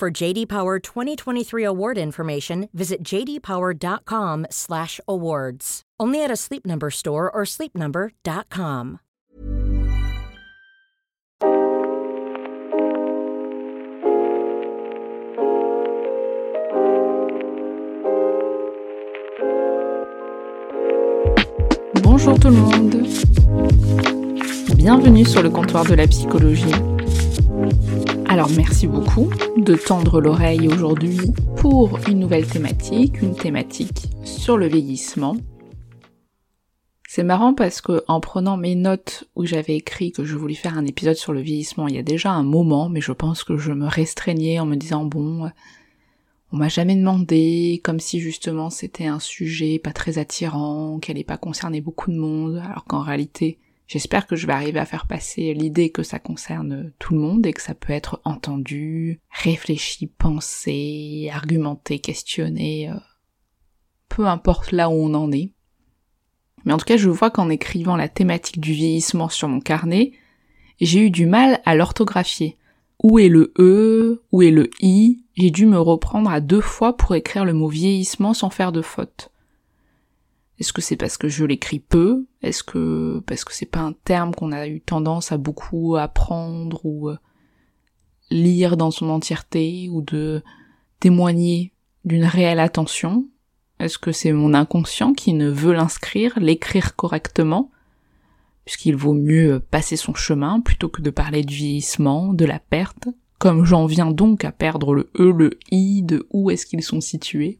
For JD Power 2023 award information, visit jdpower.com/awards. Only at a Sleep Number store or sleepnumber.com. Bonjour tout le monde. Bienvenue sur le comptoir de la psychologie. Alors merci beaucoup de tendre l'oreille aujourd'hui pour une nouvelle thématique, une thématique sur le vieillissement. C'est marrant parce que en prenant mes notes où j'avais écrit que je voulais faire un épisode sur le vieillissement il y a déjà un moment, mais je pense que je me restreignais en me disant bon, on m'a jamais demandé, comme si justement c'était un sujet pas très attirant, qu'elle allait pas concerner beaucoup de monde, alors qu'en réalité J'espère que je vais arriver à faire passer l'idée que ça concerne tout le monde et que ça peut être entendu, réfléchi, pensé, argumenté, questionné, euh, peu importe là où on en est. Mais en tout cas, je vois qu'en écrivant la thématique du vieillissement sur mon carnet, j'ai eu du mal à l'orthographier. Où est le E? Où est le I? J'ai dû me reprendre à deux fois pour écrire le mot vieillissement sans faire de faute. Est-ce que c'est parce que je l'écris peu? Est-ce que parce que c'est pas un terme qu'on a eu tendance à beaucoup apprendre ou euh, lire dans son entièreté ou de témoigner d'une réelle attention? Est-ce que c'est mon inconscient qui ne veut l'inscrire, l'écrire correctement? Puisqu'il vaut mieux passer son chemin plutôt que de parler du vieillissement, de la perte, comme j'en viens donc à perdre le E, le I, de où est-ce qu'ils sont situés?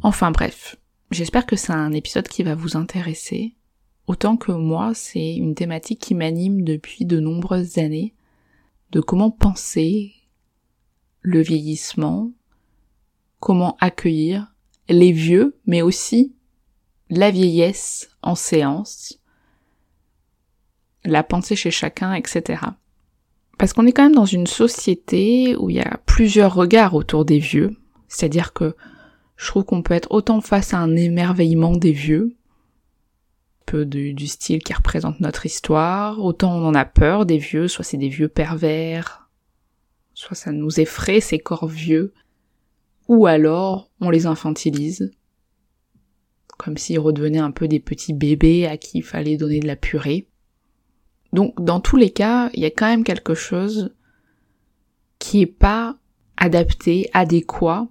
Enfin bref, J'espère que c'est un épisode qui va vous intéresser. Autant que moi, c'est une thématique qui m'anime depuis de nombreuses années, de comment penser le vieillissement, comment accueillir les vieux, mais aussi la vieillesse en séance, la pensée chez chacun, etc. Parce qu'on est quand même dans une société où il y a plusieurs regards autour des vieux, c'est-à-dire que je trouve qu'on peut être autant face à un émerveillement des vieux, peu du, style qui représente notre histoire, autant on en a peur des vieux, soit c'est des vieux pervers, soit ça nous effraie ces corps vieux, ou alors on les infantilise, comme s'ils redevenaient un peu des petits bébés à qui il fallait donner de la purée. Donc dans tous les cas, il y a quand même quelque chose qui est pas adapté, adéquat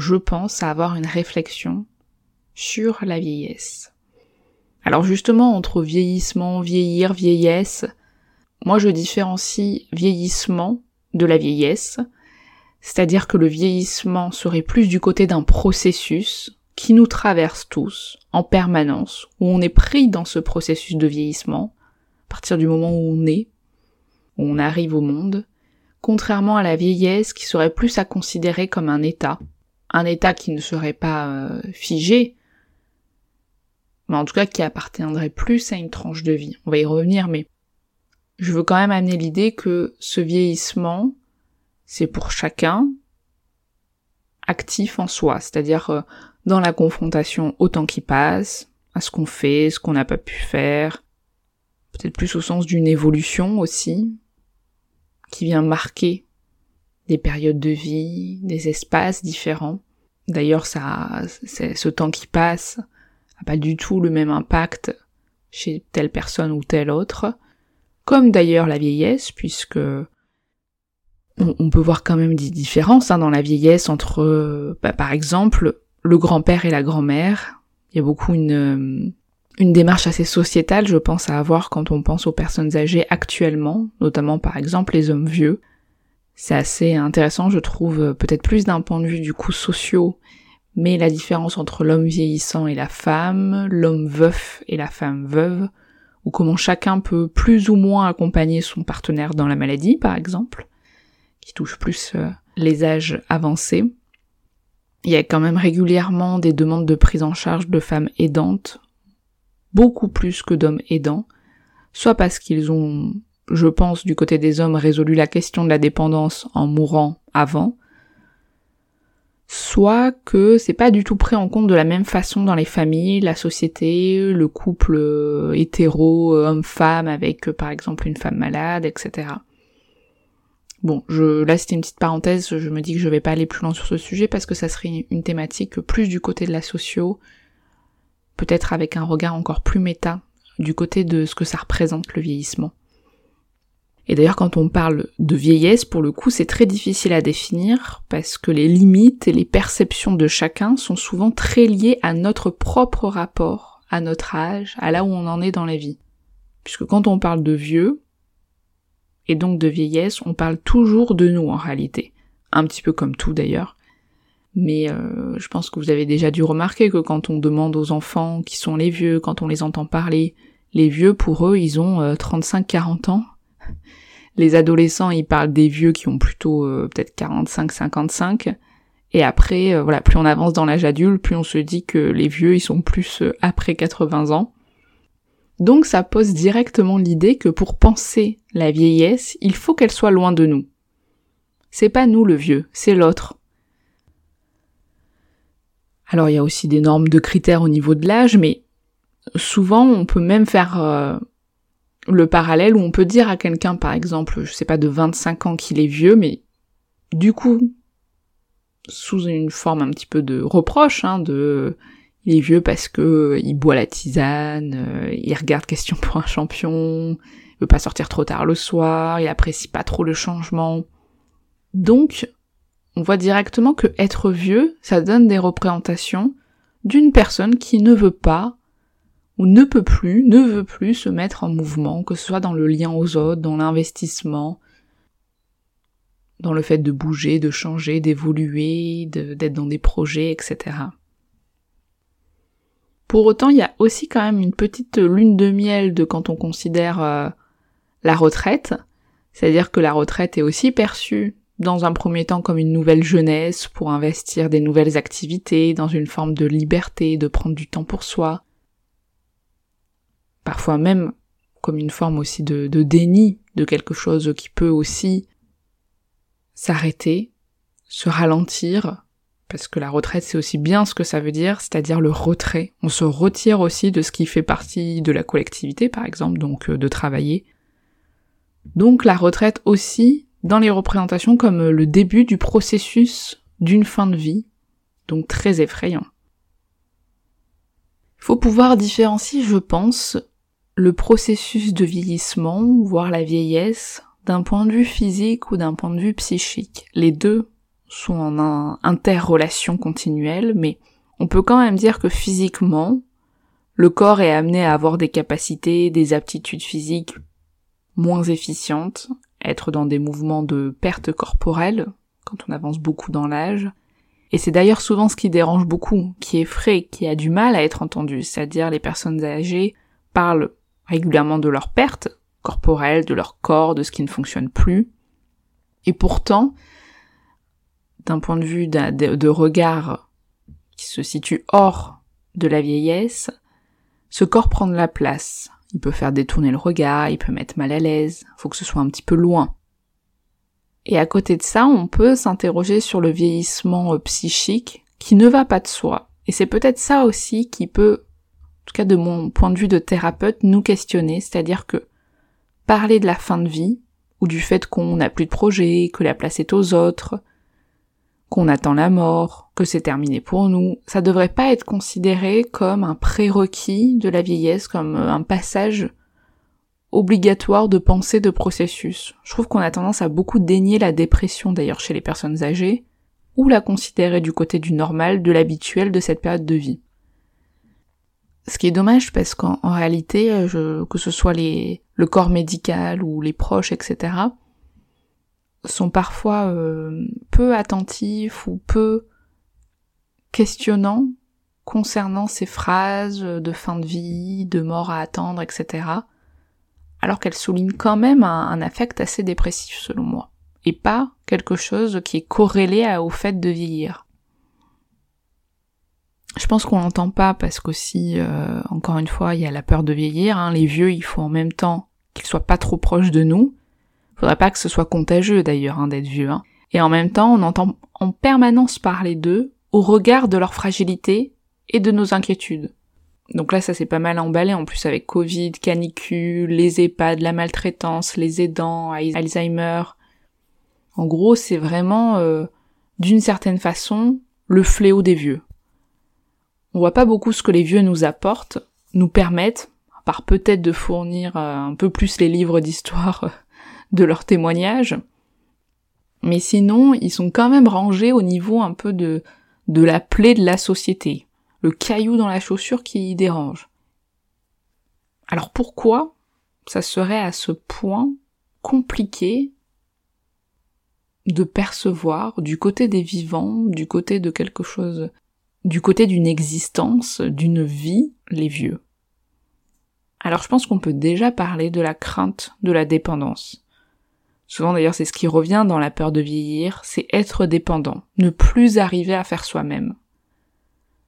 je pense, à avoir une réflexion sur la vieillesse. Alors justement, entre vieillissement, vieillir, vieillesse, moi je différencie vieillissement de la vieillesse, c'est-à-dire que le vieillissement serait plus du côté d'un processus qui nous traverse tous, en permanence, où on est pris dans ce processus de vieillissement, à partir du moment où on est, où on arrive au monde, contrairement à la vieillesse qui serait plus à considérer comme un état, un état qui ne serait pas euh, figé, mais en tout cas qui appartiendrait plus à une tranche de vie. On va y revenir, mais je veux quand même amener l'idée que ce vieillissement, c'est pour chacun actif en soi, c'est-à-dire euh, dans la confrontation au temps qui passe, à ce qu'on fait, ce qu'on n'a pas pu faire, peut-être plus au sens d'une évolution aussi, qui vient marquer des périodes de vie, des espaces différents. D'ailleurs, ça, ce temps qui passe n'a pas du tout le même impact chez telle personne ou telle autre. Comme d'ailleurs la vieillesse, puisque on, peut voir quand même des différences hein, dans la vieillesse entre, bah, par exemple, le grand-père et la grand-mère. Il y a beaucoup une, une démarche assez sociétale, je pense, à avoir quand on pense aux personnes âgées actuellement, notamment par exemple les hommes vieux. C'est assez intéressant, je trouve, euh, peut-être plus d'un point de vue du coup sociaux, mais la différence entre l'homme vieillissant et la femme, l'homme veuf et la femme veuve, ou comment chacun peut plus ou moins accompagner son partenaire dans la maladie, par exemple, qui touche plus euh, les âges avancés. Il y a quand même régulièrement des demandes de prise en charge de femmes aidantes, beaucoup plus que d'hommes aidants, soit parce qu'ils ont, je pense, du côté des hommes résolu la question de la dépendance en mourant avant, soit que c'est pas du tout pris en compte de la même façon dans les familles, la société, le couple euh, hétéro euh, homme-femme avec euh, par exemple une femme malade, etc. Bon, je, là c'était une petite parenthèse, je me dis que je vais pas aller plus loin sur ce sujet parce que ça serait une thématique plus du côté de la socio, peut-être avec un regard encore plus méta, du côté de ce que ça représente le vieillissement. Et d'ailleurs quand on parle de vieillesse, pour le coup c'est très difficile à définir parce que les limites et les perceptions de chacun sont souvent très liées à notre propre rapport, à notre âge, à là où on en est dans la vie. Puisque quand on parle de vieux, et donc de vieillesse, on parle toujours de nous en réalité. Un petit peu comme tout d'ailleurs. Mais euh, je pense que vous avez déjà dû remarquer que quand on demande aux enfants qui sont les vieux, quand on les entend parler, les vieux pour eux ils ont 35-40 euh, ans. Les adolescents ils parlent des vieux qui ont plutôt euh, peut-être 45-55. Et après, voilà, plus on avance dans l'âge adulte, plus on se dit que les vieux ils sont plus après 80 ans. Donc ça pose directement l'idée que pour penser la vieillesse, il faut qu'elle soit loin de nous. C'est pas nous le vieux, c'est l'autre. Alors il y a aussi des normes de critères au niveau de l'âge, mais souvent on peut même faire euh, le parallèle où on peut dire à quelqu'un par exemple, je sais pas de 25 ans qu'il est vieux, mais du coup sous une forme un petit peu de reproche, hein, de il est vieux parce que euh, il boit la tisane, euh, il regarde Question pour un champion, il veut pas sortir trop tard le soir, il apprécie pas trop le changement. Donc, on voit directement que être vieux, ça donne des représentations d'une personne qui ne veut pas ne peut plus, ne veut plus se mettre en mouvement, que ce soit dans le lien aux autres, dans l'investissement, dans le fait de bouger, de changer, d'évoluer, d'être dans des projets, etc. Pour autant, il y a aussi quand même une petite lune de miel de quand on considère euh, la retraite. C'est-à-dire que la retraite est aussi perçue dans un premier temps comme une nouvelle jeunesse pour investir des nouvelles activités, dans une forme de liberté, de prendre du temps pour soi. Parfois même comme une forme aussi de, déni de quelque chose qui peut aussi s'arrêter, se ralentir, parce que la retraite c'est aussi bien ce que ça veut dire, c'est-à-dire le retrait. On se retire aussi de ce qui fait partie de la collectivité, par exemple, donc euh, de travailler. Donc la retraite aussi dans les représentations comme euh, le début du processus d'une fin de vie, donc très effrayant. Il faut pouvoir différencier, je pense, le processus de vieillissement, voire la vieillesse, d'un point de vue physique ou d'un point de vue psychique. Les deux sont en interrelation continuelle, mais on peut quand même dire que physiquement, le corps est amené à avoir des capacités, des aptitudes physiques moins efficientes, être dans des mouvements de perte corporelle, quand on avance beaucoup dans l'âge. Et c'est d'ailleurs souvent ce qui dérange beaucoup, qui est frais, qui a du mal à être entendu, c'est-à-dire les personnes âgées parlent régulièrement de leur perte corporelle, de leur corps, de ce qui ne fonctionne plus. Et pourtant, d'un point de vue de, regard qui se situe hors de la vieillesse, ce corps prend de la place. Il peut faire détourner le regard, il peut mettre mal à l'aise, faut que ce soit un petit peu loin. Et à côté de ça, on peut s'interroger sur le vieillissement euh, psychique qui ne va pas de soi. Et c'est peut-être ça aussi qui peut, tout cas de mon point de vue de thérapeute, nous questionner, c'est-à-dire que parler de la fin de vie, ou du fait qu'on n'a plus de projet, que la place est aux autres, qu'on attend la mort, que c'est terminé pour nous, ça devrait pas être considéré comme un prérequis de la vieillesse, comme euh, un passage obligatoire de pensée de processus. Je trouve qu'on a tendance à beaucoup dénier la dépression d'ailleurs chez les personnes âgées, ou la considérer du côté du normal, de l'habituel de cette période de vie. Ce qui est dommage parce qu'en réalité, euh, que ce soit les, le corps médical ou les proches, etc., sont parfois euh, peu attentifs ou peu questionnants concernant ces phrases de fin de vie, de mort à attendre, etc. Alors qu'elles soulignent quand même un, affect assez dépressif selon moi. et pas quelque chose qui est corrélé au fait de vieillir. Je pense qu'on l'entend pas parce qu'aussi, euh, encore une fois, il y a la peur de vieillir. Hein. Les vieux, il faut en même temps qu'ils soient pas trop proches de nous. Faudrait pas que ce soit contagieux d'ailleurs hein, d'être vieux. Hein. Et en même temps, on entend en permanence parler d'eux au regard de leur fragilité et de nos inquiétudes. Donc là, ça s'est pas mal emballé en plus avec Covid, canicule, les EHPAD, la maltraitance, les aidants, Alzheimer. En gros, c'est vraiment, euh, d'une certaine façon, le fléau des vieux. On voit pas beaucoup ce que les vieux nous apportent, nous permettent, à part peut-être de fournir euh, un peu plus les livres d'histoire euh, de leurs témoignages, mais sinon, ils sont quand même rangés au niveau un peu de, de la plaie de la société le caillou dans la chaussure qui dérange. Alors pourquoi ça serait à ce point compliqué de percevoir du côté des vivants, du côté de quelque chose, du côté d'une existence, d'une vie, les vieux Alors je pense qu'on peut déjà parler de la crainte de la dépendance. Souvent d'ailleurs c'est ce qui revient dans la peur de vieillir, c'est être dépendant, ne plus arriver à faire soi-même.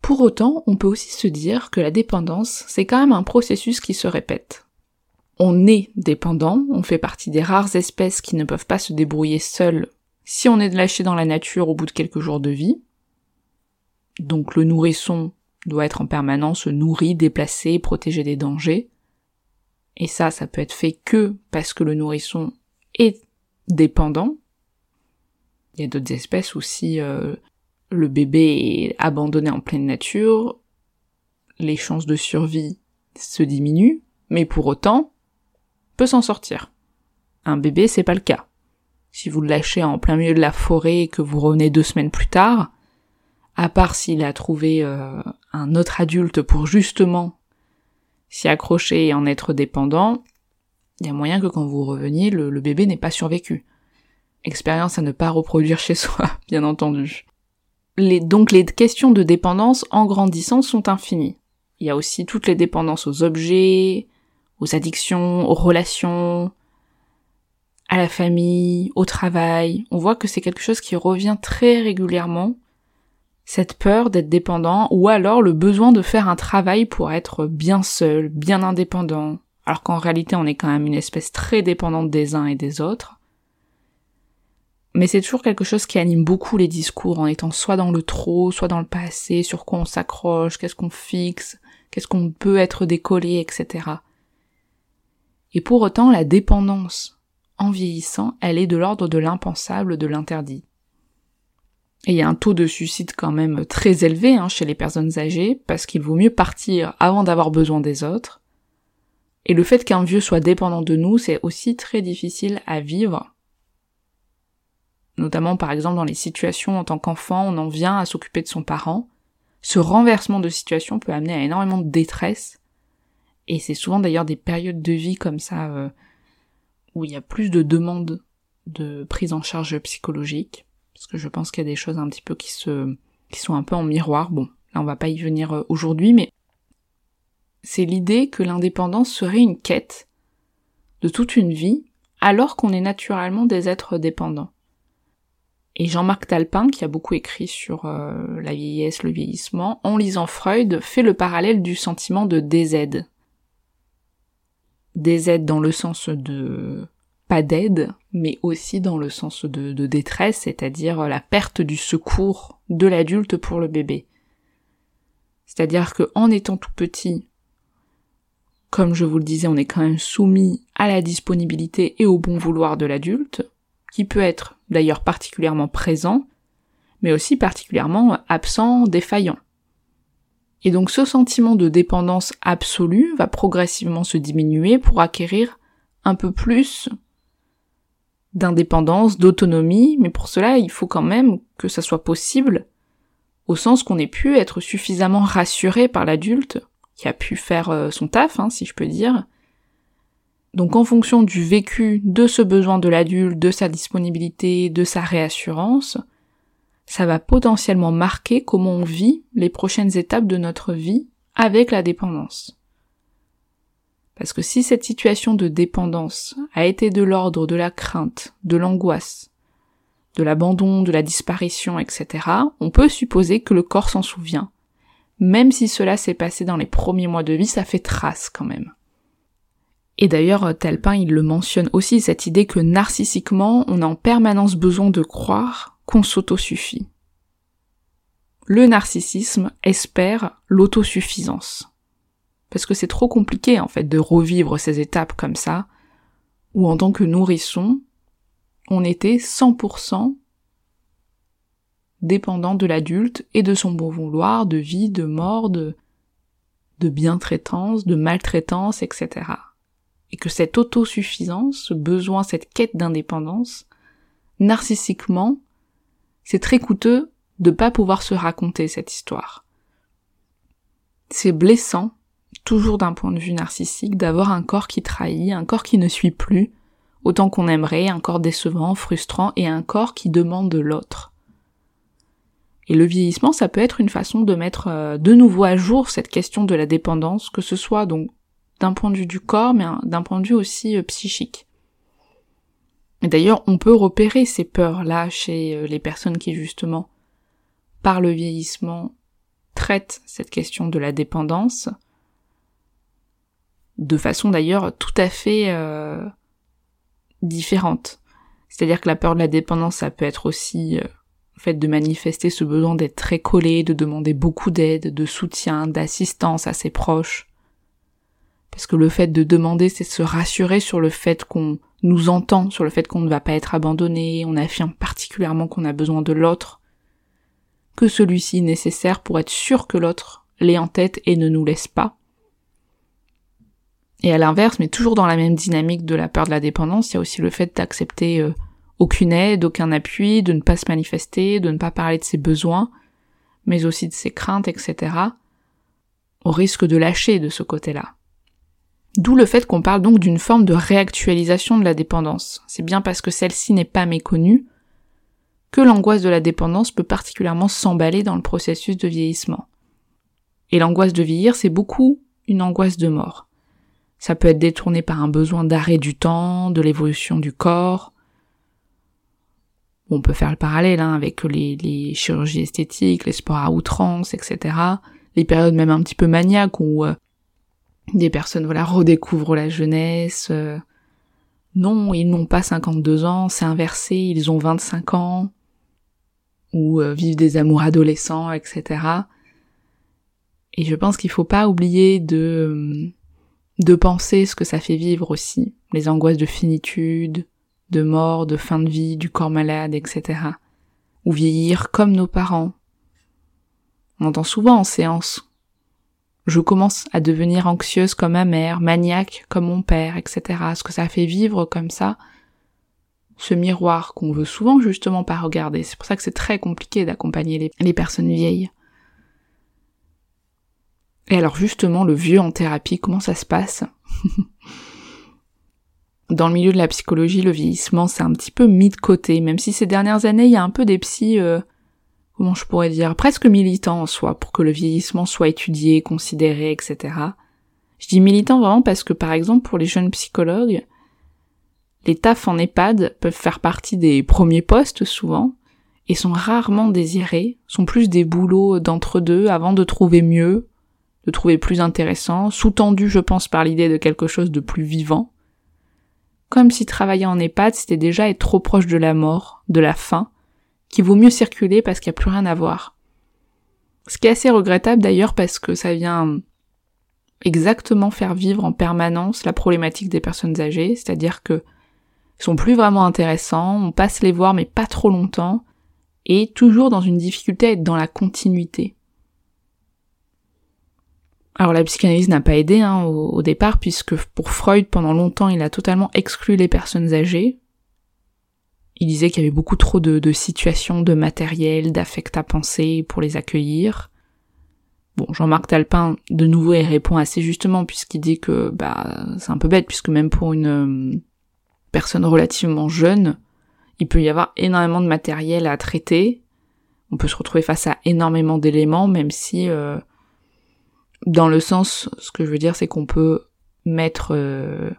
Pour autant, on peut aussi se dire que la dépendance, c'est quand même un processus qui se répète. On est dépendant, on fait partie des rares espèces qui ne peuvent pas se débrouiller seules si on est lâché dans la nature au bout de quelques jours de vie. Donc le nourrisson doit être en permanence nourri, déplacé, protégé des dangers. Et ça, ça peut être fait que parce que le nourrisson est dépendant. Il y a d'autres espèces aussi, euh, le bébé est abandonné en pleine nature, les chances de survie se diminuent, mais pour autant, peut s'en sortir. Un bébé, c'est pas le cas. Si vous le lâchez en plein milieu de la forêt et que vous revenez deux semaines plus tard, à part s'il a trouvé euh, un autre adulte pour justement s'y accrocher et en être dépendant, il y a moyen que quand vous reveniez, le, le bébé n'ait pas survécu. Expérience à ne pas reproduire chez soi, bien entendu donc les questions de dépendance en grandissant sont infinies. Il y a aussi toutes les dépendances aux objets, aux addictions, aux relations, à la famille, au travail. On voit que c'est quelque chose qui revient très régulièrement. Cette peur d'être dépendant ou alors le besoin de faire un travail pour être bien seul, bien indépendant. Alors qu'en réalité on est quand même une espèce très dépendante des uns et des autres. Mais c'est toujours quelque chose qui anime beaucoup les discours en étant soit dans le trop, soit dans le passé, sur quoi on s'accroche, qu'est-ce qu'on fixe, qu'est-ce qu'on peut être décollé, etc. Et pour autant, la dépendance, en vieillissant, elle est de l'ordre de l'impensable, de l'interdit. Et il y a un taux de suicide quand même très élevé hein, chez les personnes âgées, parce qu'il vaut mieux partir avant d'avoir besoin des autres. Et le fait qu'un vieux soit dépendant de nous, c'est aussi très difficile à vivre, notamment par exemple dans les situations en tant qu'enfant, on en vient à s'occuper de son parent. Ce renversement de situation peut amener à énormément de détresse, et c'est souvent d'ailleurs des périodes de vie comme ça euh, où il y a plus de demandes de prise en charge psychologique, parce que je pense qu'il y a des choses un petit peu qui se qui sont un peu en miroir. Bon, là on va pas y venir euh, aujourd'hui, mais c'est l'idée que l'indépendance serait une quête de toute une vie, alors qu'on est naturellement des êtres dépendants. Et Jean-Marc Talpin, qui a beaucoup écrit sur euh, la vieillesse, le vieillissement, en lisant Freud, fait le parallèle du sentiment de DZ. DZ dans le sens de d'aide, mais aussi dans le sens de, de détresse, c'est-à-dire la perte du secours de l'adulte pour le bébé. C'est-à-dire que en étant tout petit, comme je vous le disais, on est quand même soumis à la disponibilité et au bon vouloir de l'adulte, qui peut être d'ailleurs particulièrement présent, mais aussi particulièrement absent, défaillant. Et donc ce sentiment de dépendance absolue va progressivement se diminuer pour acquérir un peu plus d'indépendance, d'autonomie, mais pour cela il faut quand même que ça soit possible, au sens qu'on ait pu être suffisamment rassuré par l'adulte, qui a pu faire euh, son taf, hein, si je peux dire, donc en fonction du vécu de ce besoin de l'adulte, de sa disponibilité, de sa réassurance, ça va potentiellement marquer comment on vit les prochaines étapes de notre vie avec la dépendance. Parce que si cette situation de dépendance a été de l'ordre de la crainte, de l'angoisse, de l'abandon, de la disparition, etc., on peut supposer que le corps s'en souvient. Même si cela s'est passé dans les premiers mois de vie, ça fait trace quand même. Et d'ailleurs, Talpin, il le mentionne aussi, cette idée que narcissiquement, on a en permanence besoin de croire qu'on s'autosuffit. Le narcissisme espère l'autosuffisance. Parce que c'est trop compliqué, en fait, de revivre ces étapes comme ça, où en tant que nourrisson, on était 100% dépendant de l'adulte et de son bon vouloir, de vie, de mort, de, de bientraitance, de maltraitance, etc. Et que cette autosuffisance, ce besoin, cette quête d'indépendance, narcissiquement, c'est très coûteux de pas pouvoir se raconter cette histoire. C'est blessant, toujours d'un point de vue narcissique, d'avoir un corps qui trahit, un corps qui ne suit plus, autant qu'on aimerait, un corps décevant, frustrant, et un corps qui demande de l'autre. Et le vieillissement, ça peut être une façon de mettre euh, de nouveau à jour cette question de la dépendance, que ce soit donc d'un point de vue du corps, mais d'un point de vue aussi euh, psychique. Et d'ailleurs, on peut repérer ces peurs-là chez euh, les personnes qui justement, par le vieillissement, traitent cette question de la dépendance, de façon d'ailleurs tout à fait différente. C'est-à-dire que la peur de la dépendance, ça peut être aussi euh, fait de manifester ce besoin d'être très collé, de demander beaucoup d'aide, de soutien, d'assistance à ses proches. Parce que le fait de demander, c'est se rassurer sur le fait qu'on nous entend, sur le fait qu'on ne va pas être abandonné, on affirme particulièrement qu'on a besoin de l'autre, que celui-ci est nécessaire pour être sûr que l'autre l'est en tête et ne nous laisse pas. Et à l'inverse, mais toujours dans la même dynamique de la peur de la dépendance, il y a aussi le fait d'accepter euh, aucune aide, aucun appui, de ne pas se manifester, de ne pas parler de ses besoins, mais aussi de ses craintes, etc. au risque de lâcher de ce côté-là. D'où le fait qu'on parle donc d'une forme de réactualisation de la dépendance. C'est bien parce que celle-ci n'est pas méconnue que l'angoisse de la dépendance peut particulièrement s'emballer dans le processus de vieillissement. Et l'angoisse de vieillir, c'est beaucoup une angoisse de mort. Ça peut être détourné par un besoin d'arrêt du temps, de l'évolution du corps. On peut faire le parallèle hein, avec les, chirurgies esthétiques, les sports à outrance, etc. Les périodes même un petit peu maniaques où euh, des personnes voilà redécouvrent la jeunesse. Euh. non, ils n'ont pas 52 ans, c'est inversé, ils ont 25 ans. Ou euh, vivent des amours adolescents, etc. Et je pense qu'il faut pas oublier de de penser ce que ça fait vivre aussi, les angoisses de finitude, de mort, de fin de vie, du corps malade, etc. Ou vieillir comme nos parents. On entend souvent en séance. Je commence à devenir anxieuse comme ma mère, maniaque comme mon père, etc. Ce que ça fait vivre comme ça, ce miroir qu'on veut souvent justement pas regarder. C'est pour ça que c'est très compliqué d'accompagner les, les personnes vieilles. Et alors justement, le vieux en thérapie, comment ça se passe? Dans le milieu de la psychologie, le vieillissement, c'est un petit peu mis de côté, même si ces dernières années, il y a un peu des psys, euh, comment je pourrais dire, presque militants en soi, pour que le vieillissement soit étudié, considéré, etc. Je dis militant vraiment parce que, par exemple, pour les jeunes psychologues, les tafs en EHPAD peuvent faire partie des premiers postes souvent, et sont rarement désirés, sont plus des boulots d'entre-deux avant de trouver mieux, de trouver plus intéressant, sous-tendu je pense par l'idée de quelque chose de plus vivant, comme si travailler en EHPAD c'était déjà être trop proche de la mort, de la faim, qu'il vaut mieux circuler parce qu'il n'y a plus rien à voir. Ce qui est assez regrettable d'ailleurs parce que ça vient exactement faire vivre en permanence la problématique des personnes âgées, c'est-à-dire que sont plus vraiment intéressants, on passe les voir mais pas trop longtemps, et toujours dans une difficulté à être dans la continuité. Alors la psychanalyse n'a pas aidé hein, au, départ puisque pour Freud pendant longtemps il a totalement exclu les personnes âgées. Il disait qu'il y avait beaucoup trop de, situations, de matériel, d'affect à penser pour les accueillir. Bon, Jean-Marc Talpin, de nouveau, il répond assez justement puisqu'il dit que bah c'est un peu bête puisque même pour une euh, personne relativement jeune, il peut y avoir énormément de matériel à traiter. On peut se retrouver face à énormément d'éléments, même si euh, dans le sens, ce que je veux dire, c'est qu'on peut mettre euh,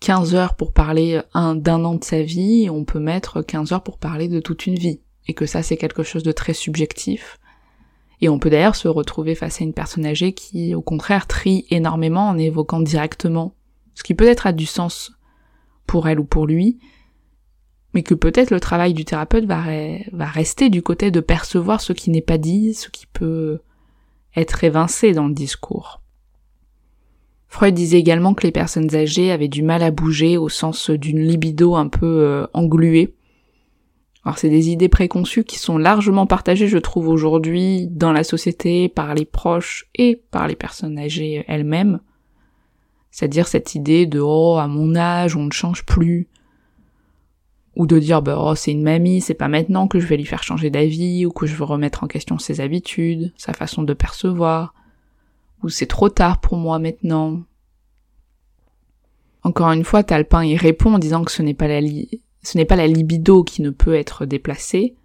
15 heures pour parler d'un an de sa vie, on peut mettre 15 heures pour parler de toute une vie. Et que ça, c'est quelque chose de très subjectif. Et on peut d'ailleurs se retrouver face à une personne âgée qui, au contraire, trie énormément en évoquant directement ce qui peut-être a du sens pour elle ou pour lui, mais que peut-être le travail du thérapeute va rester du côté de percevoir ce qui n'est pas dit, ce qui peut être évincé dans le discours. Freud disait également que les personnes âgées avaient du mal à bouger au sens d'une libido un peu euh, engluée. Alors c'est des idées préconçues qui sont largement partagées, je trouve, aujourd'hui dans la société par les proches et par les personnes âgées elles-mêmes. C'est-à-dire cette idée de oh à mon âge on ne change plus, ou de dire bah oh c'est une mamie, c'est pas maintenant que je vais lui faire changer d'avis ou que je veux remettre en question ses habitudes, sa façon de percevoir, ou c'est trop tard pour moi maintenant. Encore une fois, Talpin y répond en disant que ce n'est pas la ce n'est pas la libido qui ne peut être déplacée.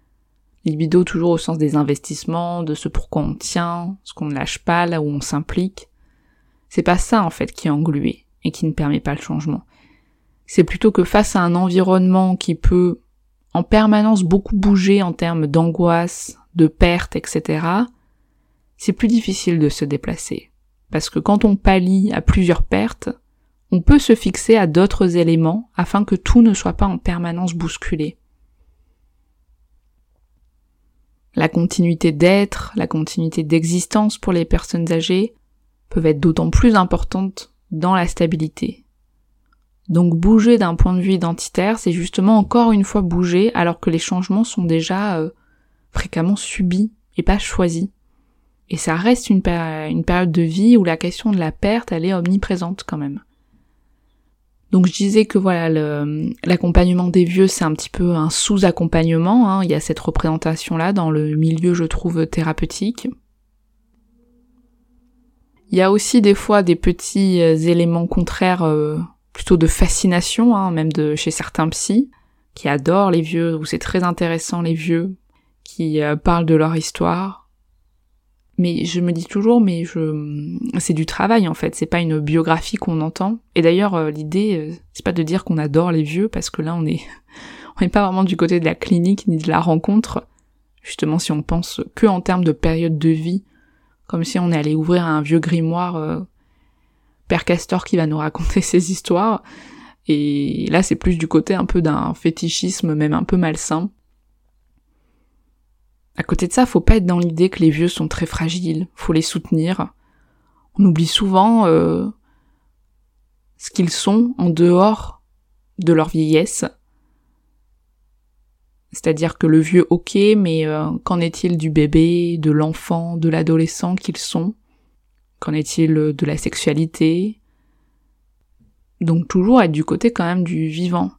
Libido toujours au sens des investissements, de ce pourquoi on tient, ce qu'on ne lâche pas, là où on s'implique. C'est pas ça en fait qui est englué et qui ne permet pas le changement. C'est plutôt que face à un environnement qui peut en permanence beaucoup bouger en termes d'angoisse, de perte, etc., c'est plus difficile de se déplacer. Parce que quand on pallie à plusieurs pertes, on peut se fixer à d'autres éléments afin que tout ne soit pas en permanence bousculé. La continuité d'être, la continuité d'existence pour les personnes âgées peuvent être d'autant plus importantes dans la stabilité. Donc bouger d'un point de vue identitaire, c'est justement encore une fois bouger alors que les changements sont déjà euh, fréquemment subis et pas choisis. Et ça reste une, période de vie où la question de la perte, elle est omniprésente quand même. Donc je disais que voilà, l'accompagnement des vieux, c'est un petit peu un sous-accompagnement. Hein. Il y a cette représentation-là dans le milieu, je trouve, thérapeutique. Il y a aussi des fois des petits euh, éléments contraires, euh, plutôt de fascination, hein, même de chez certains psys, qui adorent les vieux, où c'est très intéressant les vieux, qui euh, parlent de leur histoire. Mais je me dis toujours, mais je, c'est du travail en fait, c'est pas une biographie qu'on entend. Et d'ailleurs, l'idée, c'est pas de dire qu'on adore les vieux, parce que là, on est, on n'est pas vraiment du côté de la clinique ni de la rencontre. Justement, si on pense que en termes de période de vie, comme si on allait ouvrir un vieux grimoire euh, Castor qui va nous raconter ses histoires. Et là, c'est plus du côté un peu d'un fétichisme, même un peu malsain. À côté de ça, faut pas être dans l'idée que les vieux sont très fragiles, faut les soutenir. On oublie souvent euh, ce qu'ils sont en dehors de leur vieillesse c'est-à-dire que le vieux ok, mais euh, qu'en est-il du bébé, de l'enfant, de l'adolescent qu'ils sont? Qu'en est-il de la sexualité? Donc toujours être du côté quand même du vivant.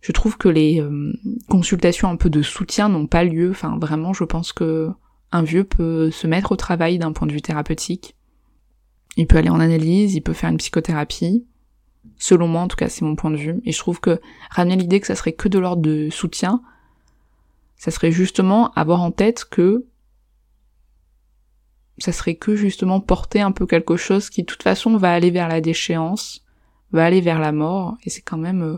Je trouve que les euh, consultations un peu de soutien n'ont pas lieu. Enfin vraiment, je pense que un vieux peut se mettre au travail d'un point de vue thérapeutique. Il peut aller en analyse, il peut faire une psychothérapie. Selon moi, en tout cas, c'est mon point de vue. Et je trouve que ramener l'idée que ça serait que de l'ordre de soutien, ça serait justement avoir en tête que ça serait que justement porter un peu quelque chose qui de toute façon va aller vers la déchéance, va aller vers la mort, et c'est quand même euh,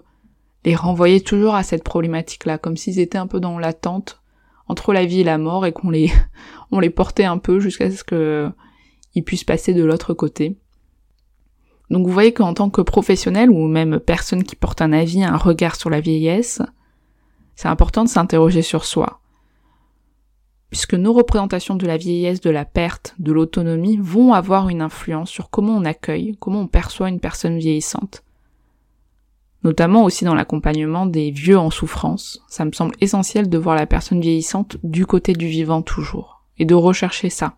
les renvoyer toujours à cette problématique-là, comme s'ils étaient un peu dans l'attente entre la vie et la mort et qu'on les on les portait un peu jusqu'à ce que ils puissent passer de l'autre côté. Donc vous voyez qu'en tant que professionnel ou même personne qui porte un avis, un regard sur la vieillesse, c'est important de s'interroger sur soi. Puisque nos représentations de la vieillesse, de la perte, de l'autonomie vont avoir une influence sur comment on accueille, comment on perçoit une personne vieillissante. Notamment aussi dans l'accompagnement des vieux en souffrance. Ça me semble essentiel de voir la personne vieillissante du côté du vivant toujours. Et de rechercher ça.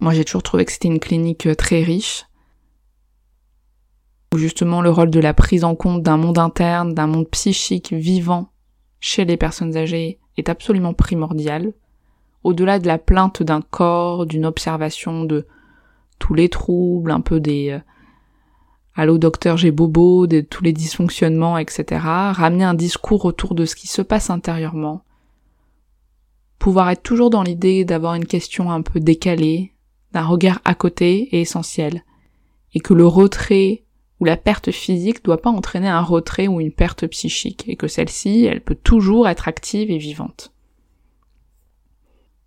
Moi j'ai toujours trouvé que c'était une clinique euh, très riche, où justement le rôle de la prise en compte d'un monde interne, d'un monde psychique vivant chez les personnes âgées est absolument primordial. Au-delà de la plainte d'un corps, d'une observation de tous les troubles, un peu des euh, allô docteur j'ai bobo, de tous les dysfonctionnements, etc. Ramener un discours autour de ce qui se passe intérieurement. Pouvoir être toujours dans l'idée d'avoir une question un peu décalée, d'un regard à côté est essentiel. Et que le retrait où la perte physique doit pas entraîner un retrait ou une perte psychique, et que celle-ci, elle peut toujours être active et vivante.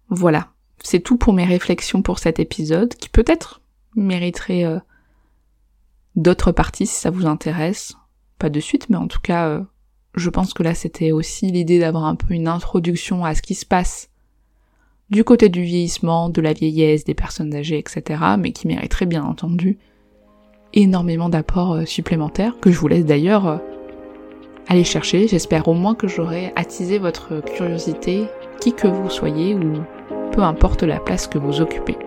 Voilà, c'est tout pour mes réflexions pour cet épisode, qui peut-être mériterait euh, d'autres parties si ça vous intéresse. Pas de suite, mais en tout cas, euh, je pense que là c'était aussi l'idée d'avoir un peu une introduction à ce qui se passe du côté du vieillissement, de la vieillesse, des personnes âgées, etc., mais qui mériterait bien entendu énormément d'apports euh, supplémentaires, que je vous laisse d'ailleurs euh, aller chercher. J'espère au moins que j'aurai attisé votre curiosité, qui que vous soyez, ou peu importe la place que vous occupez.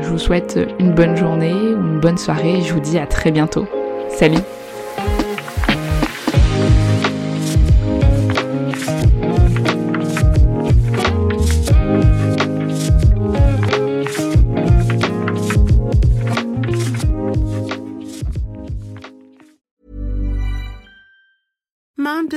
Je vous souhaite une bonne journée ou une bonne soirée et je vous dis à très bientôt. Salut